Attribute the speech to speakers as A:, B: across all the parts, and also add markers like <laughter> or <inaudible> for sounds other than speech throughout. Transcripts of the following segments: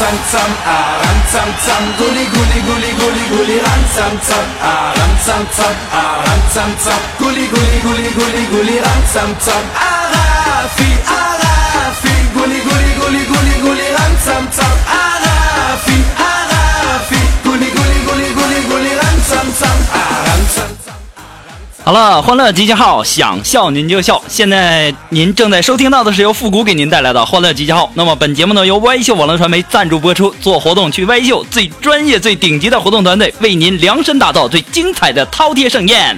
A: ram tam ah ram tam guli guli guli guli guli ram tam tam ah ram tam tam ah ram tam tam guli guli guli guli guli ram tam tam arafi arafi. Guli guli guli guli guli ram tam tam arafi arafi.
B: 好了，欢乐集结号，想笑您就笑。现在您正在收听到的是由复古给您带来的欢乐集结号。那么本节目呢由歪秀网络传媒赞助播出，做活动去歪秀，最专业、最顶级的活动团队为您量身打造最精彩的饕餮盛宴。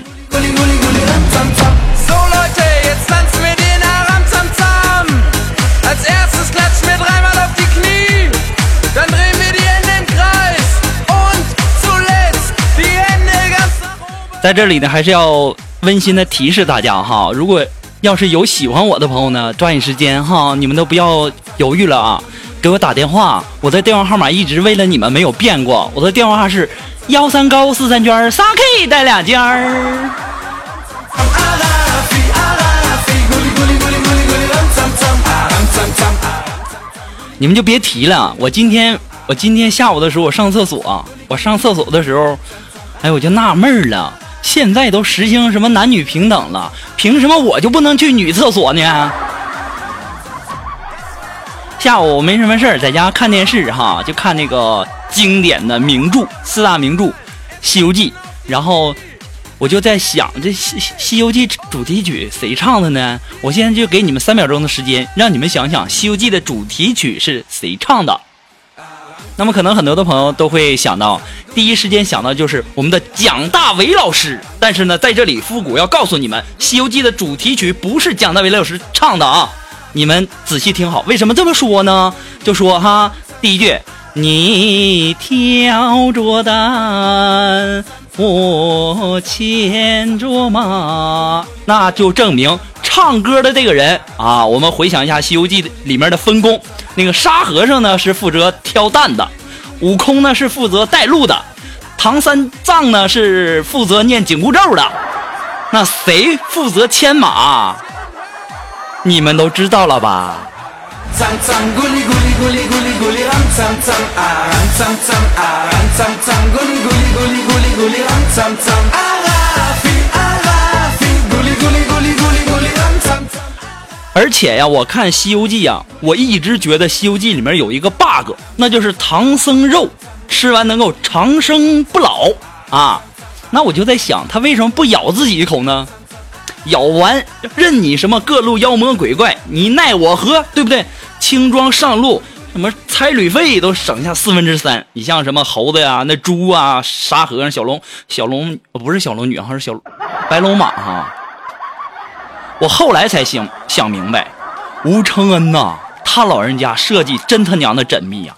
B: 在这里呢，还是要温馨的提示大家哈，如果要是有喜欢我的朋友呢，抓紧时间哈，你们都不要犹豫了啊，给我打电话，我的电话号码一直为了你们没有变过，我的电话是幺三高四三圈仨 K 带俩尖儿。你们就别提了，我今天我今天下午的时候我上厕所，我上厕所的时候，哎，我就纳闷了。现在都实行什么男女平等了，凭什么我就不能去女厕所呢？下午没什么事儿，在家看电视哈，就看那个经典的名著四大名著《西游记》，然后我就在想，这《西西游记》主题曲谁唱的呢？我现在就给你们三秒钟的时间，让你们想想《西游记》的主题曲是谁唱的。那么可能很多的朋友都会想到，第一时间想到就是我们的蒋大为老师。但是呢，在这里复古要告诉你们，《西游记》的主题曲不是蒋大为老师唱的啊！你们仔细听好，为什么这么说呢？就说哈，第一句，你挑着担，我牵着马，那就证明唱歌的这个人啊。我们回想一下《西游记》里面的分工。那个沙和尚呢是负责挑担的，悟空呢是负责带路的，唐三藏呢是负责念紧箍咒的，那谁负责牵马？你们都知道了吧？而且呀，我看《西游记》呀，我一直觉得《西游记》里面有一个 bug，那就是唐僧肉吃完能够长生不老啊。那我就在想，他为什么不咬自己一口呢？咬完任你什么各路妖魔鬼怪，你奈我何？对不对？轻装上路，什么差旅费都省下四分之三。你像什么猴子呀、那猪啊、沙和尚、小龙、小龙不是小龙女，好像是小白龙马哈。我后来才想想明白，吴承恩呐，他老人家设计真他娘的缜密呀！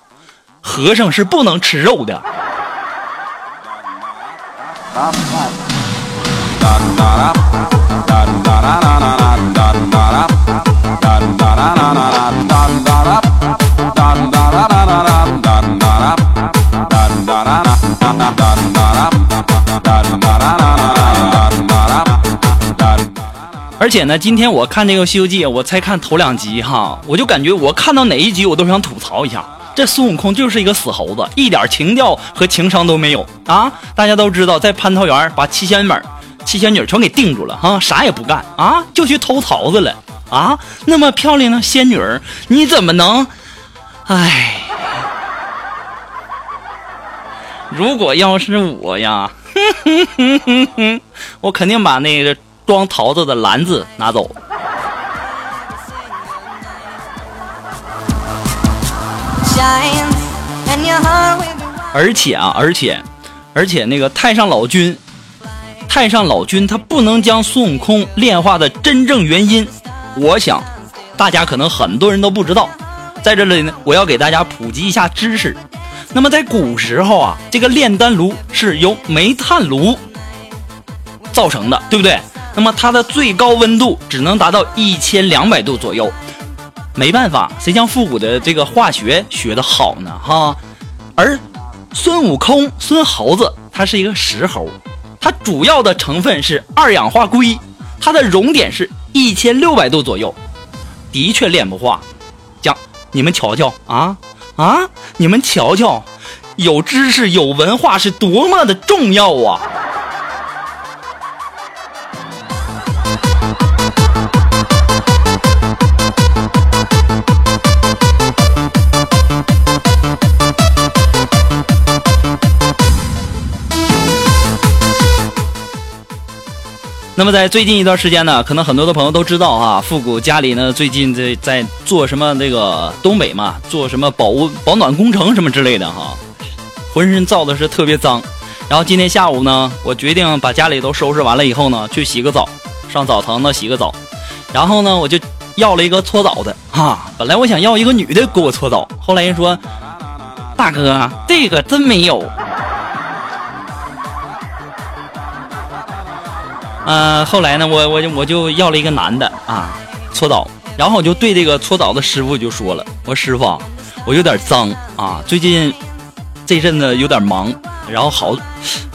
B: 和尚是不能吃肉的。而且呢，今天我看这个《西游记》，我才看头两集哈，我就感觉我看到哪一集我都想吐槽一下，这孙悟空就是一个死猴子，一点情调和情商都没有啊！大家都知道，在蟠桃园把七仙女、七仙女全给定住了哈，啥也不干啊，就去偷桃子了啊！那么漂亮的仙女，你怎么能？哎，如果要是我呀，哼哼哼哼哼，我肯定把那个装桃子的篮子拿走。而且啊，而且，而且那个太上老君，太上老君他不能将孙悟空炼化的真正原因，我想大家可能很多人都不知道。在这里呢，我要给大家普及一下知识。那么在古时候啊，这个炼丹炉是由煤炭炉造成的，对不对？那么它的最高温度只能达到一千两百度左右。没办法，谁像复古的这个化学学的好呢？哈，而孙悟空孙猴子它是一个石猴，它主要的成分是二氧化硅，它的熔点是一千六百度左右，的确炼不化。讲你们瞧瞧啊啊，你们瞧瞧，有知识有文化是多么的重要啊！那么在最近一段时间呢，可能很多的朋友都知道啊，复古家里呢最近在在做什么那个东北嘛，做什么保温保暖工程什么之类的哈，浑身造的是特别脏。然后今天下午呢，我决定把家里都收拾完了以后呢，去洗个澡，上澡堂子洗个澡。然后呢，我就要了一个搓澡的哈，本来我想要一个女的给我搓澡，后来人说，大哥这个真没有。嗯，后来呢，我我就我就要了一个男的啊，搓澡，然后我就对这个搓澡的师傅就说了，我说师傅，我有点脏啊，最近这阵子有点忙，然后好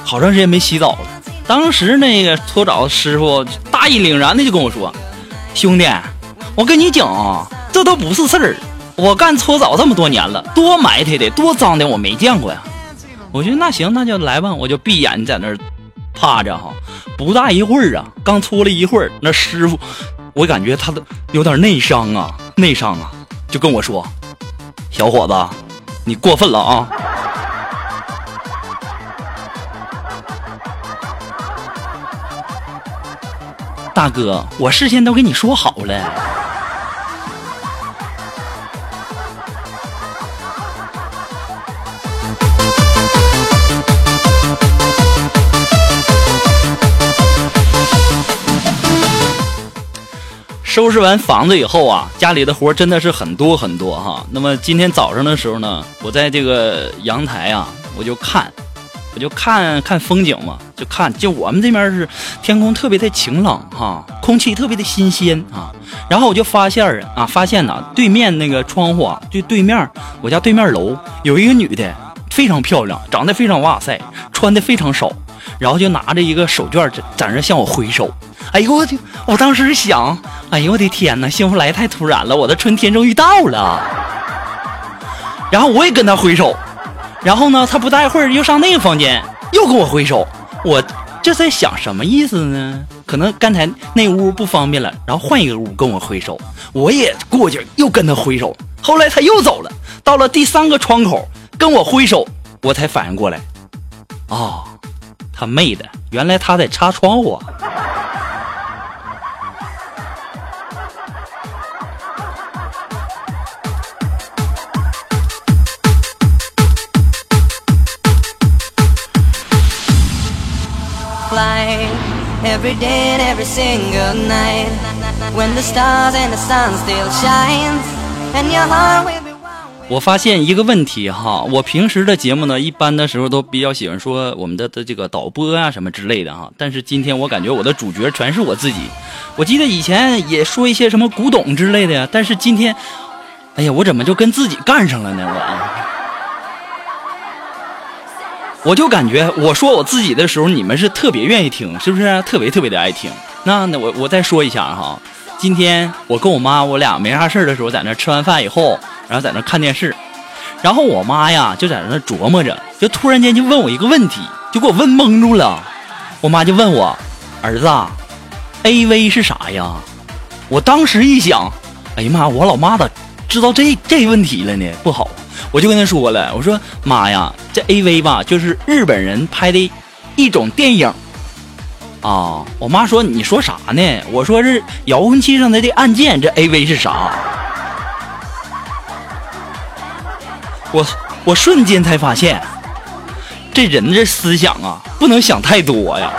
B: 好长时间没洗澡了。当时那个搓澡师傅大义凛然的就跟我说，兄弟，我跟你讲啊，这都不是事儿，我干搓澡这么多年了，多埋汰的，多脏的我没见过呀。我觉得那行，那就来吧，我就闭眼在那儿。趴着哈，不大一会儿啊，刚搓了一会儿，那师傅，我感觉他都有点内伤啊，内伤啊，就跟我说：“小伙子，你过分了啊！”大哥，我事先都跟你说好了。收拾完房子以后啊，家里的活真的是很多很多哈。那么今天早上的时候呢，我在这个阳台啊，我就看，我就看看风景嘛，就看，就我们这边是天空特别的晴朗哈，空气特别的新鲜啊。然后我就发现啊，发现呢，对面那个窗户啊，就对面我家对面楼有一个女的，非常漂亮，长得非常哇塞，穿的非常少，然后就拿着一个手绢在在那向我挥手。哎呦我去！我当时想，哎呦我的天哪，幸福来太突然了，我的春天终于到了。然后我也跟他挥手，然后呢，他不大一会儿又上那个房间，又跟我挥手。我这在想什么意思呢？可能刚才那屋不方便了，然后换一个屋跟我挥手。我也过去又跟他挥手。后来他又走了，到了第三个窗口跟我挥手，我才反应过来，哦，他妹的，原来他在擦窗户。every day and every single night when the stars and the sun still shines and your heart will 我发现一个问题哈，我平时的节目呢，一般的时候都比较喜欢说我们的的这个导播啊什么之类的哈，但是今天我感觉我的主角全是我自己。我记得以前也说一些什么古董之类的呀，但是今天，哎呀，我怎么就跟自己干上了呢？我。我就感觉我说我自己的时候，你们是特别愿意听，是不是？特别特别的爱听。那那我我再说一下哈，今天我跟我妈我俩没啥事的时候，在那吃完饭以后，然后在那看电视，然后我妈呀就在那琢磨着，就突然间就问我一个问题，就给我问懵住了。我妈就问我儿子，A V 是啥呀？我当时一想，哎呀妈，我老妈咋知道这这问题了呢？不好。我就跟他说了，我说妈呀，这 A V 吧，就是日本人拍的一种电影啊。我妈说你说啥呢？我说是遥控器上的这按键，这 A V 是啥？我我瞬间才发现，这人这思想啊，不能想太多呀。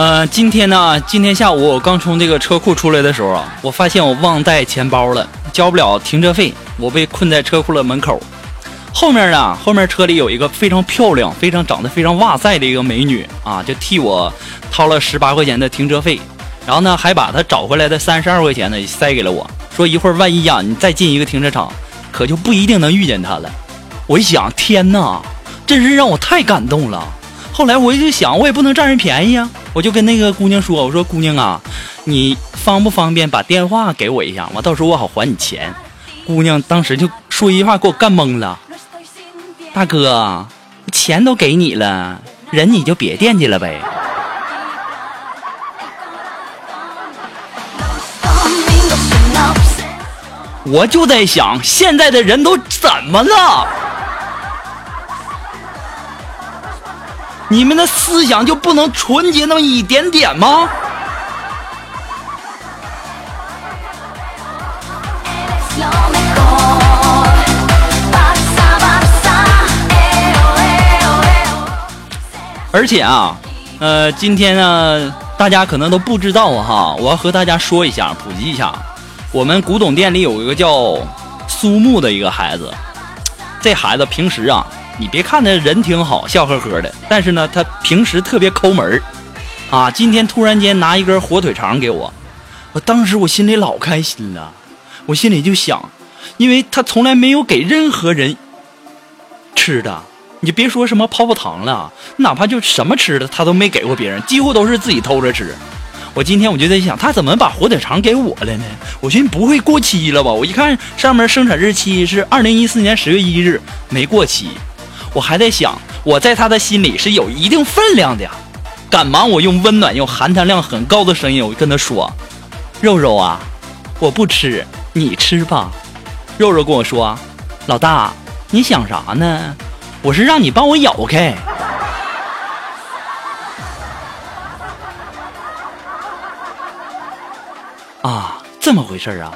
B: 呃，今天呢，今天下午我刚从这个车库出来的时候啊，我发现我忘带钱包了，交不了停车费，我被困在车库的门口。后面呢，后面车里有一个非常漂亮、非常长得非常哇塞的一个美女啊，就替我掏了十八块钱的停车费，然后呢，还把她找回来的三十二块钱呢塞给了我，说一会儿万一呀，你再进一个停车场，可就不一定能遇见她了。我一想，天哪，真是让我太感动了。后来我就想，我也不能占人便宜啊，我就跟那个姑娘说：“我说姑娘啊，你方不方便把电话给我一下？我到时候我好还你钱。”姑娘当时就说一句话，给我干懵了：“大哥，钱都给你了，人你就别惦记了呗。”我就在想，现在的人都怎么了？你们的思想就不能纯洁那么一点点吗？而且啊，呃，今天呢，大家可能都不知道哈，我要和大家说一下，普及一下，我们古董店里有一个叫苏木的一个孩子，这孩子平时啊。你别看他人挺好，笑呵呵的，但是呢，他平时特别抠门啊。今天突然间拿一根火腿肠给我，我当时我心里老开心了，我心里就想，因为他从来没有给任何人吃的，你别说什么泡泡糖了，哪怕就什么吃的他都没给过别人，几乎都是自己偷着吃。我今天我就在想，他怎么把火腿肠给我了呢？我寻思不会过期了吧？我一看上面生产日期是二零一四年十月一日，没过期。我还在想，我在他的心里是有一定分量的，赶忙我用温暖又含糖量很高的声音，我跟他说：“肉肉啊，我不吃，你吃吧。”肉肉跟我说：“老大，你想啥呢？我是让你帮我咬开。”啊，这么回事啊？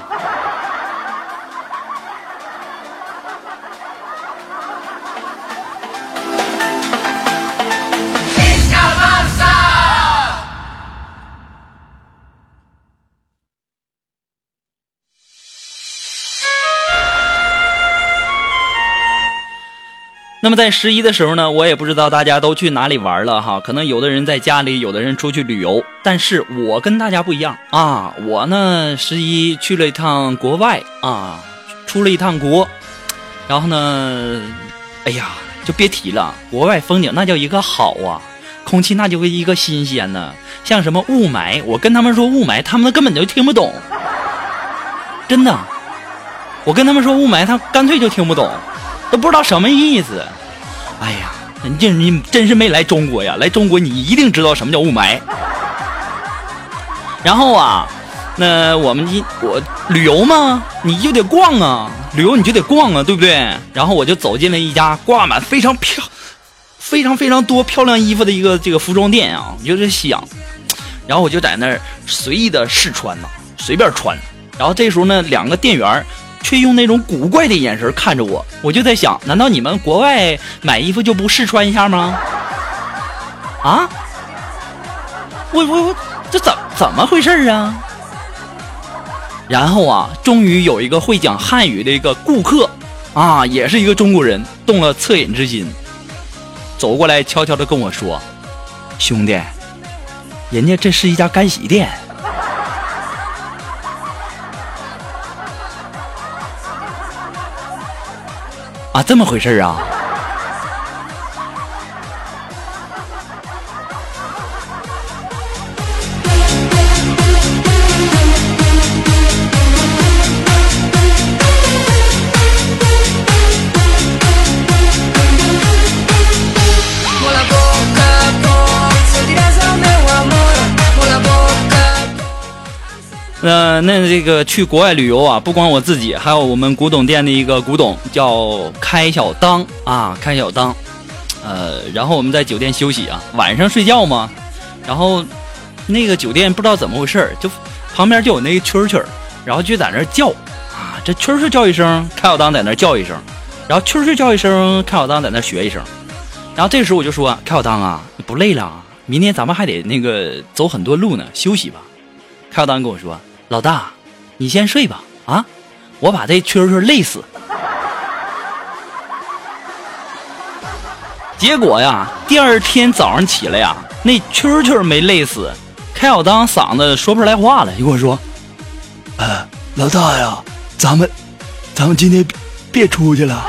B: 那么在十一的时候呢，我也不知道大家都去哪里玩了哈，可能有的人在家里，有的人出去旅游，但是我跟大家不一样啊，我呢十一去了一趟国外啊，出了一趟国，然后呢，哎呀，就别提了，国外风景那叫一个好啊，空气那就一个新鲜呢，像什么雾霾，我跟他们说雾霾，他们根本就听不懂，真的，我跟他们说雾霾，他干脆就听不懂。都不知道什么意思，哎呀，你这你真是没来中国呀！来中国你一定知道什么叫雾霾。然后啊，那我们一我旅游嘛，你就得逛啊，旅游你就得逛啊，对不对？然后我就走进了一家挂满非常漂、非常非常多漂亮衣服的一个这个服装店啊，我就在想，然后我就在那儿随意的试穿呢，随便穿。然后这时候呢，两个店员。却用那种古怪的眼神看着我，我就在想，难道你们国外买衣服就不试穿一下吗？啊？我我我，这怎怎么回事啊？然后啊，终于有一个会讲汉语的一个顾客，啊，也是一个中国人，动了恻隐之心，走过来悄悄的跟我说：“兄弟，人家这是一家干洗店。”啊，这么回事啊？那，那这个去国外旅游啊，不光我自己，还有我们古董店的一个古董叫开小当啊，开小当。呃，然后我们在酒店休息啊，晚上睡觉嘛，然后那个酒店不知道怎么回事儿就旁边就有那个蛐蛐然后就在那叫啊，这蛐蛐叫一声，开小当在那叫一声，然后蛐蛐叫一声，开小当在那学一声，然后这时候我就说，开小当啊，你不累了啊？明天咱们还得那个走很多路呢，休息吧。开小当跟我说。老大，你先睡吧，啊，我把这蛐蛐累死。结果呀，第二天早上起来呀，那蛐蛐没累死，开小当嗓子说不出来话了，就跟我说：“
C: 呃，老大呀，咱们，咱们今天别出去了。”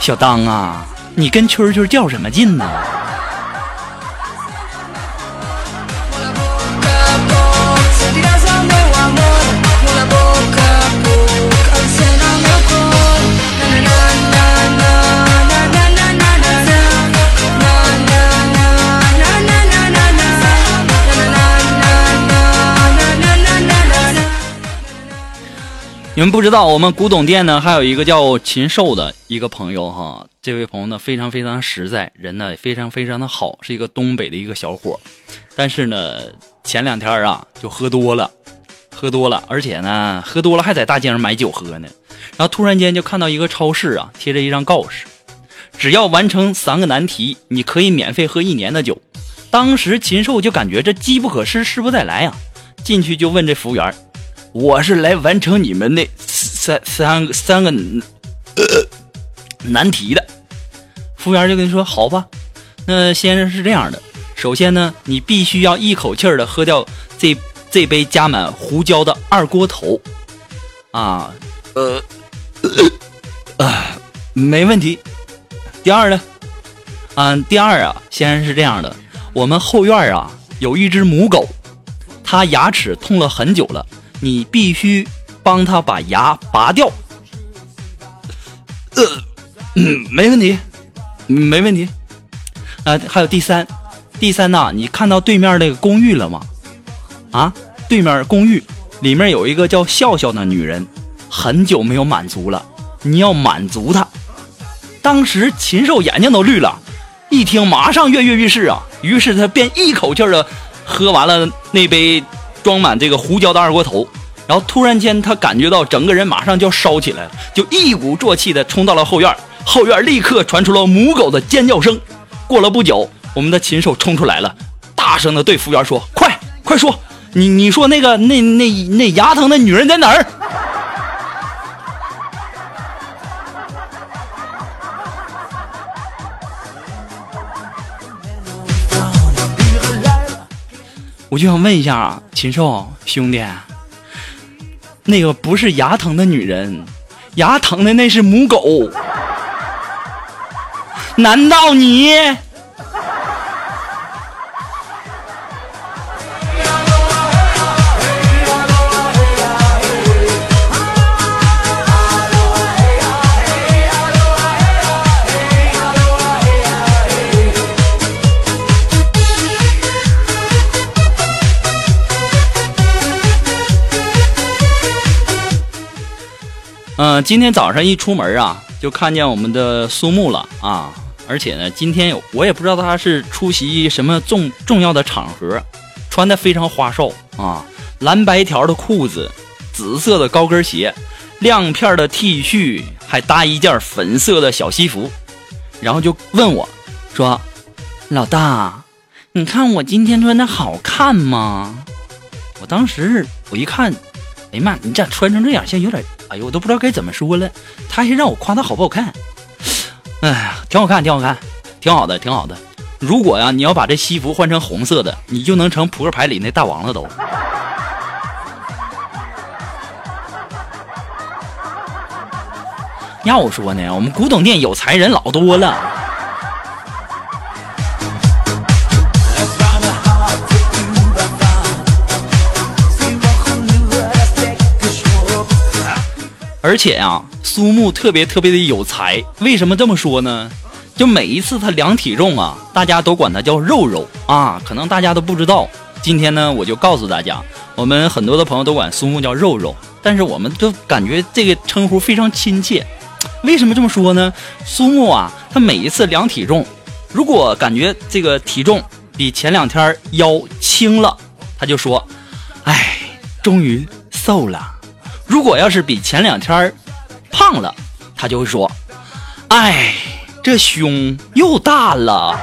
B: 小当啊，你跟蛐蛐较什么劲呢？你们不知道，我们古董店呢，还有一个叫禽兽的一个朋友哈。这位朋友呢，非常非常实在，人呢非常非常的好，是一个东北的一个小伙。但是呢，前两天啊，就喝多了，喝多了，而且呢，喝多了还在大街上买酒喝呢。然后突然间就看到一个超市啊，贴着一张告示，只要完成三个难题，你可以免费喝一年的酒。当时禽兽就感觉这机不可失，失不再来啊，进去就问这服务员。我是来完成你们那三三三个难题的，服务员就跟你说：“好吧，那先生是这样的，首先呢，你必须要一口气儿的喝掉这这杯加满胡椒的二锅头，啊，呃，啊，没问题。第二呢，嗯，第二啊，先生是这样的，我们后院啊有一只母狗，它牙齿痛了很久了。”你必须帮他把牙拔掉。呃，没问题，没问题。啊，还有第三，第三呐，你看到对面那个公寓了吗？啊，对面公寓里面有一个叫笑笑的女人，很久没有满足了，你要满足她。当时禽兽眼睛都绿了，一听马上跃跃欲试啊，于是他便一口气的喝完了那杯。装满这个胡椒的二锅头，然后突然间他感觉到整个人马上就要烧起来了，就一鼓作气的冲到了后院，后院立刻传出了母狗的尖叫声。过了不久，我们的禽兽冲出来了，大声的对服务员说：“快快说，你你说那个那那那牙疼的女人在哪儿？” <laughs> 我就想问一下啊，禽兽兄弟，那个不是牙疼的女人，牙疼的那是母狗，难道你？今天早上一出门啊，就看见我们的苏木了啊！而且呢，今天我也不知道他是出席什么重重要的场合，穿的非常花哨啊，蓝白条的裤子，紫色的高跟鞋，亮片的 T 恤，还搭一件粉色的小西服，然后就问我，说：“老大，你看我今天穿的好看吗？”我当时我一看，哎呀妈，你咋穿成这样，像有点……哎呦，我都不知道该怎么说了，他还让我夸他好不好看。哎呀，挺好看挺好看，挺好的挺好的。如果呀，你要把这西服换成红色的，你就能成扑克牌里那大王了都。<laughs> 要我说呢，我们古董店有才人老多了。而且呀，苏木特别特别的有才。为什么这么说呢？就每一次他量体重啊，大家都管他叫肉肉啊。可能大家都不知道，今天呢，我就告诉大家，我们很多的朋友都管苏木叫肉肉，但是我们都感觉这个称呼非常亲切。为什么这么说呢？苏木啊，他每一次量体重，如果感觉这个体重比前两天腰轻了，他就说：“哎，终于瘦了。”如果要是比前两天胖了，他就会说：“哎，这胸又大了。”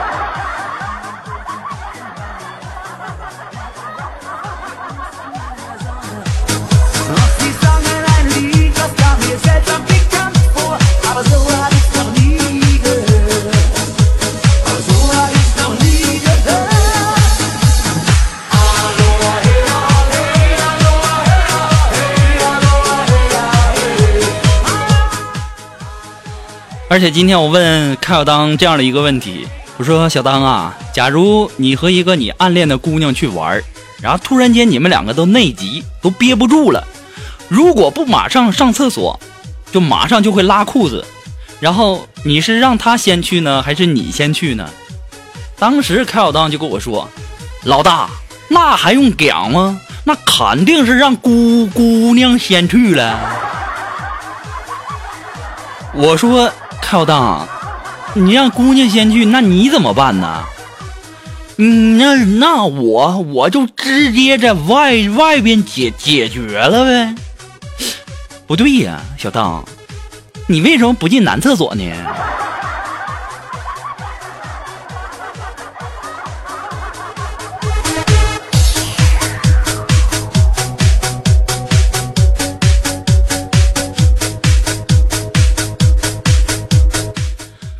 B: 而且今天我问开小当这样的一个问题，我说小当啊，假如你和一个你暗恋的姑娘去玩，然后突然间你们两个都内急，都憋不住了，如果不马上上厕所，就马上就会拉裤子，然后你是让他先去呢，还是你先去呢？当时开小当就跟我说，老大，那还用讲吗？那肯定是让姑姑娘先去了。我说。小当，你让姑娘先去，那你怎么办呢？嗯，那那我我就直接在外外边解解决了呗。不对呀，小当，你为什么不进男厕所呢？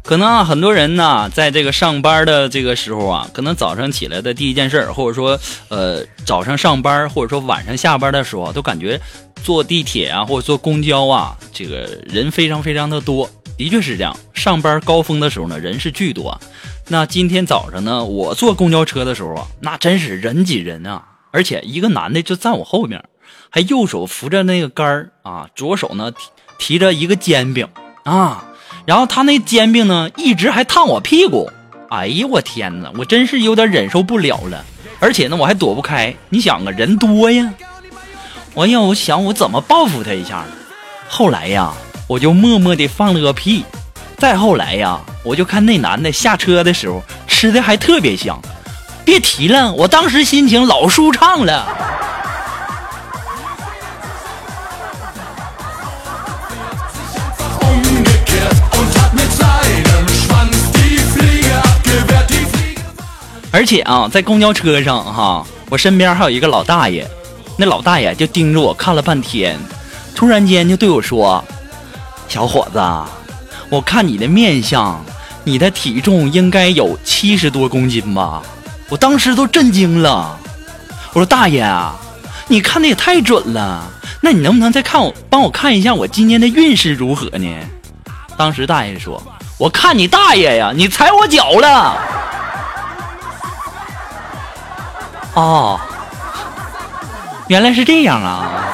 B: 可能啊，很多人呢，在这个上班的这个时候啊，可能早上起来的第一件事，或者说，呃，早上上班，或者说晚上下班的时候，都感觉坐地铁啊，或者坐公交啊，这个人非常非常的多。的确是这样，上班高峰的时候呢，人是巨多。那今天早上呢，我坐公交车的时候啊，那真是人挤人啊，而且一个男的就站我后面，还右手扶着那个杆啊，左手呢提提着一个煎饼啊。然后他那煎饼呢，一直还烫我屁股，哎呀，我天哪，我真是有点忍受不了了。而且呢，我还躲不开。你想啊，人多呀，我呀，我想我怎么报复他一下呢？后来呀，我就默默地放了个屁。再后来呀，我就看那男的下车的时候吃的还特别香，别提了，我当时心情老舒畅了。而且啊，在公交车上哈，我身边还有一个老大爷，那老大爷就盯着我看了半天，突然间就对我说：“小伙子，我看你的面相，你的体重应该有七十多公斤吧？”我当时都震惊了，我说：“大爷啊，你看的也太准了，那你能不能再看我，帮我看一下我今年的运势如何呢？”当时大爷说：“我看你大爷呀，你踩我脚了。”哦，原来是这样啊。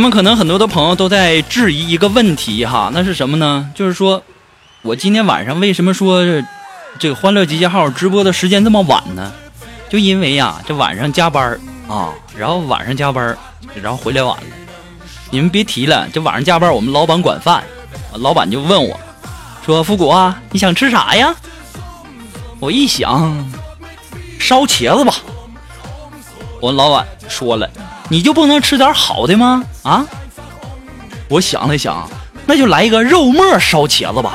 B: 那么可能很多的朋友都在质疑一个问题哈，那是什么呢？就是说，我今天晚上为什么说这个《欢乐集结号》直播的时间这么晚呢？就因为呀，这晚上加班啊，然后晚上加班，然后回来晚了。你们别提了，这晚上加班，我们老板管饭，老板就问我，说：“复古啊，你想吃啥呀？”我一想，烧茄子吧。我老板说了，你就不能吃点好的吗？啊？我想了想，那就来一个肉末烧茄子吧。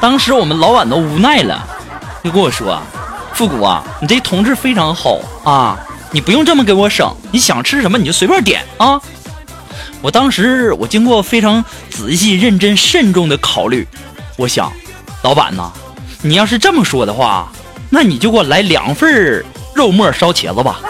B: 当时我们老板都无奈了，就跟我说：“复古啊，你这同志非常好啊，你不用这么给我省，你想吃什么你就随便点啊。”我当时我经过非常仔细、认真、慎重的考虑，我想，老板呐，你要是这么说的话，那你就给我来两份肉末烧茄子吧。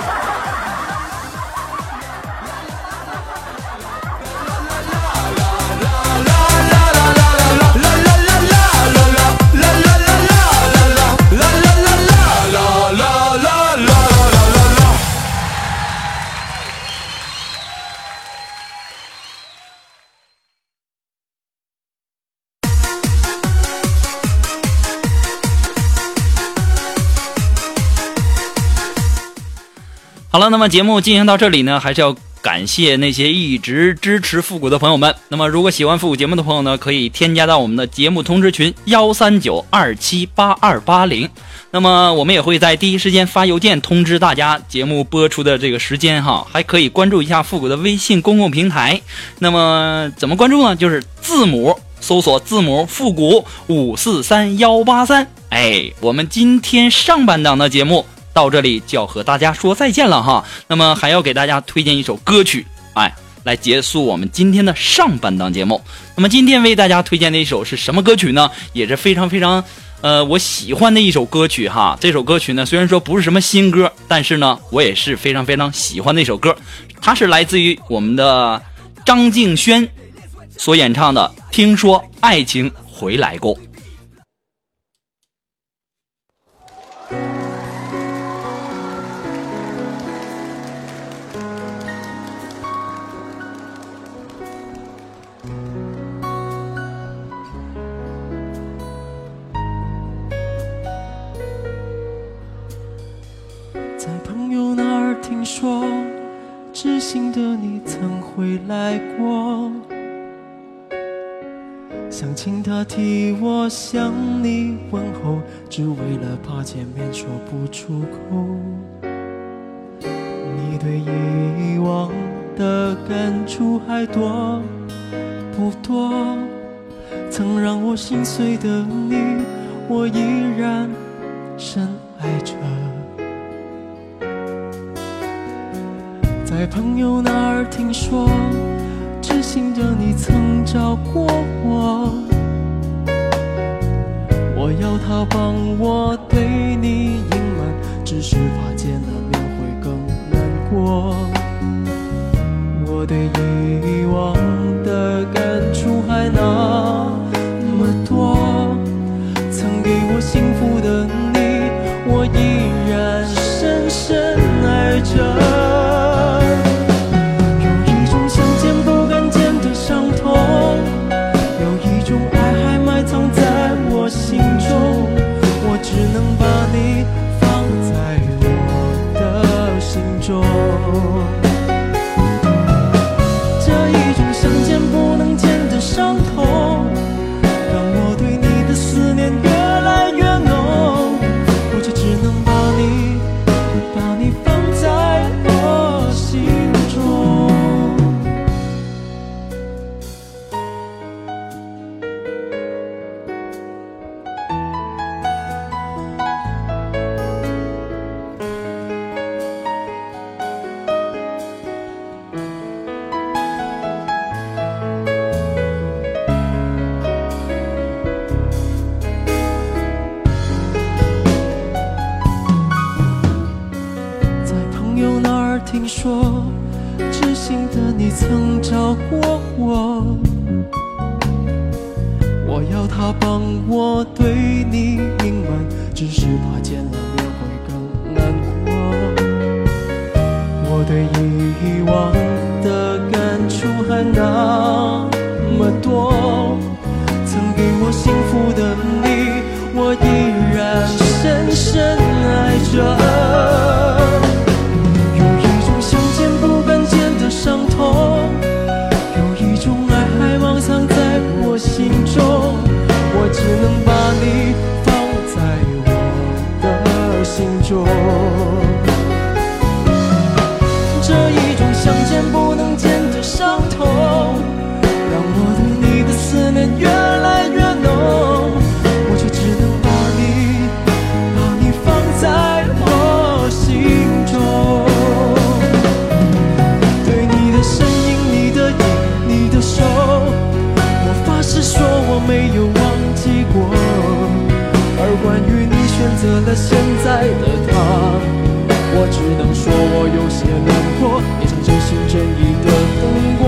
B: 好了，那么节目进行到这里呢，还是要感谢那些一直支持复古的朋友们。那么，如果喜欢复古节目的朋友呢，可以添加到我们的节目通知群幺三九二七八二八零。那么，我们也会在第一时间发邮件通知大家节目播出的这个时间哈。还可以关注一下复古的微信公共平台。那么，怎么关注呢？就是字母搜索字母复古五四三幺八三。哎，我们今天上半档的节目。到这里就要和大家说再见了哈，那么还要给大家推荐一首歌曲，哎，来结束我们今天的上半档节目。那么今天为大家推荐的一首是什么歌曲呢？也是非常非常，呃，我喜欢的一首歌曲哈。这首歌曲呢，虽然说不是什么新歌，但是呢，我也是非常非常喜欢的一首歌。它是来自于我们的张敬轩所演唱的《听说爱情回来过》。
D: 来过，想请他替我向你问候，只为了怕见面说不出口。你对以往的感触还多不多？曾让我心碎的你，我依然深爱着。在朋友那儿听说，知心的你曾找过。我，我要他帮我对你隐瞒，只是怕见了面会更难过。我对以往的感触还那么多，曾给我幸福的你，我依然深深爱着。我要他帮我对你隐瞒只是怕见了面会更难过我对以往的感触还那么多。曾给我幸福的你我依然深深爱着。爱的他，我只能说我有些难过，也曾真心真意的等过。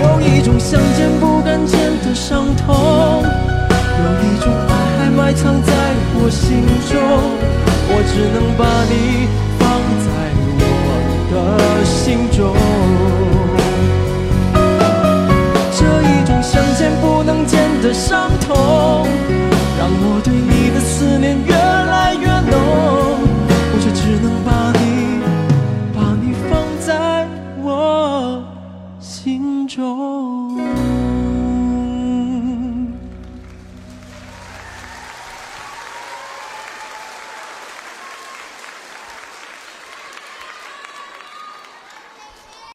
D: 有一种想见不敢见的伤痛，有一种爱还埋藏在我心中，我只能把你放在我的心中。